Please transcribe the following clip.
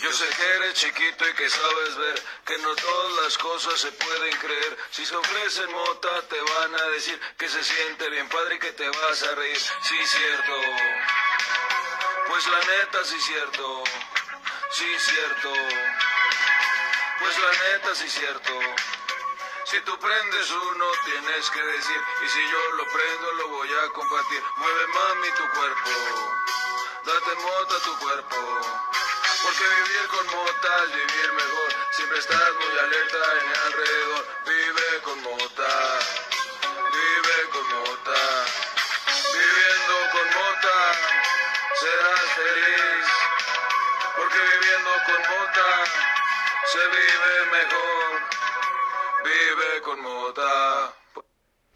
Yo sé que eres chiquito y que sabes ver que no todas las cosas se pueden creer. Si se ofrecen mota te van a decir que se siente bien padre y que te vas a reír. Sí, cierto. Pues la neta, sí, cierto. Sí, cierto. Pues la neta, sí, cierto. Si tú prendes uno, tienes que decir, y si yo lo prendo, lo voy a compartir. Mueve mami tu cuerpo, date mota tu cuerpo. Porque vivir con mota es vivir mejor. Siempre estás muy alerta en el alrededor. Vive con mota, vive con mota. Viviendo con mota, serás feliz. Porque viviendo con mota, se vive mejor. Vive con mota.